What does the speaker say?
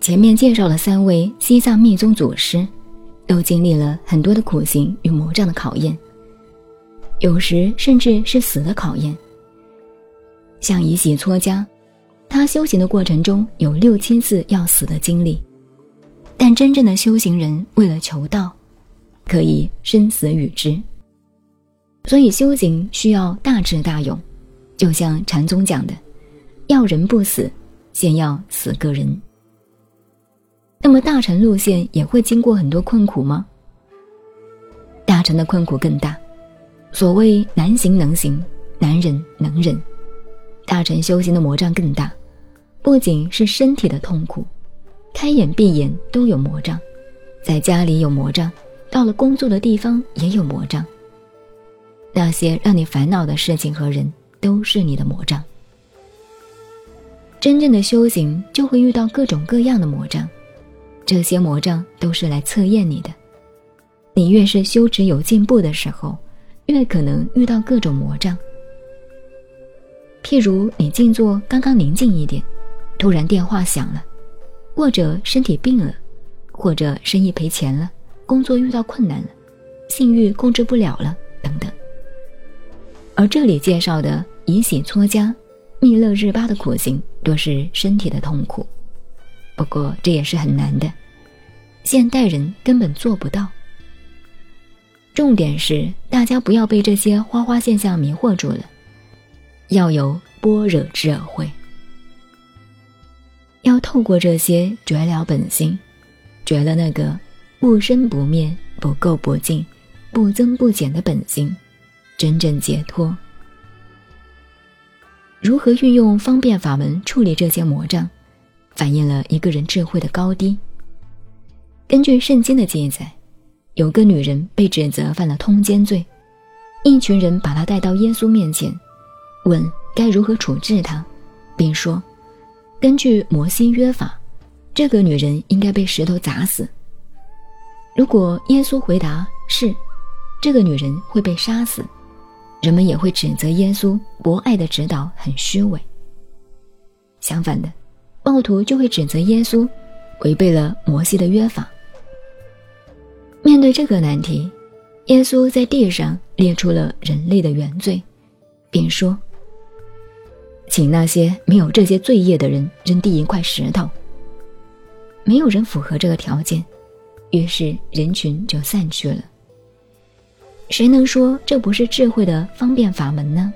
前面介绍了三位西藏密宗祖师，都经历了很多的苦行与魔障的考验，有时甚至是死的考验。像以喜搓家，他修行的过程中有六七次要死的经历，但真正的修行人为了求道，可以生死与之。所以修行需要大智大勇，就像禅宗讲的，要人不死，先要死个人。那么大臣路线也会经过很多困苦吗？大臣的困苦更大，所谓难行能行，难忍能忍。大臣修行的魔障更大，不仅是身体的痛苦，开眼闭眼都有魔障，在家里有魔障，到了工作的地方也有魔障。那些让你烦恼的事情和人，都是你的魔障。真正的修行就会遇到各种各样的魔障。这些魔障都是来测验你的，你越是修持有进步的时候，越可能遇到各种魔障。譬如你静坐刚刚宁静一点，突然电话响了，或者身体病了，或者生意赔钱了，工作遇到困难了，性欲控制不了了，等等。而这里介绍的以喜搓家、密勒日巴的苦行，多是身体的痛苦。不过这也是很难的。现代人根本做不到。重点是大家不要被这些花花现象迷惑住了，要有般若智慧，要透过这些绝了本心，绝了那个不生不灭、不垢不净、不增不减的本心，真正解脱。如何运用方便法门处理这些魔障，反映了一个人智慧的高低。根据圣经的记载，有个女人被指责犯了通奸罪，一群人把她带到耶稣面前，问该如何处置她，并说：根据摩西约法，这个女人应该被石头砸死。如果耶稣回答是，这个女人会被杀死，人们也会指责耶稣博爱的指导很虚伪。相反的，暴徒就会指责耶稣违背了摩西的约法。面对这个难题，耶稣在地上列出了人类的原罪，并说：“请那些没有这些罪业的人扔第一块石头。”没有人符合这个条件，于是人群就散去了。谁能说这不是智慧的方便法门呢？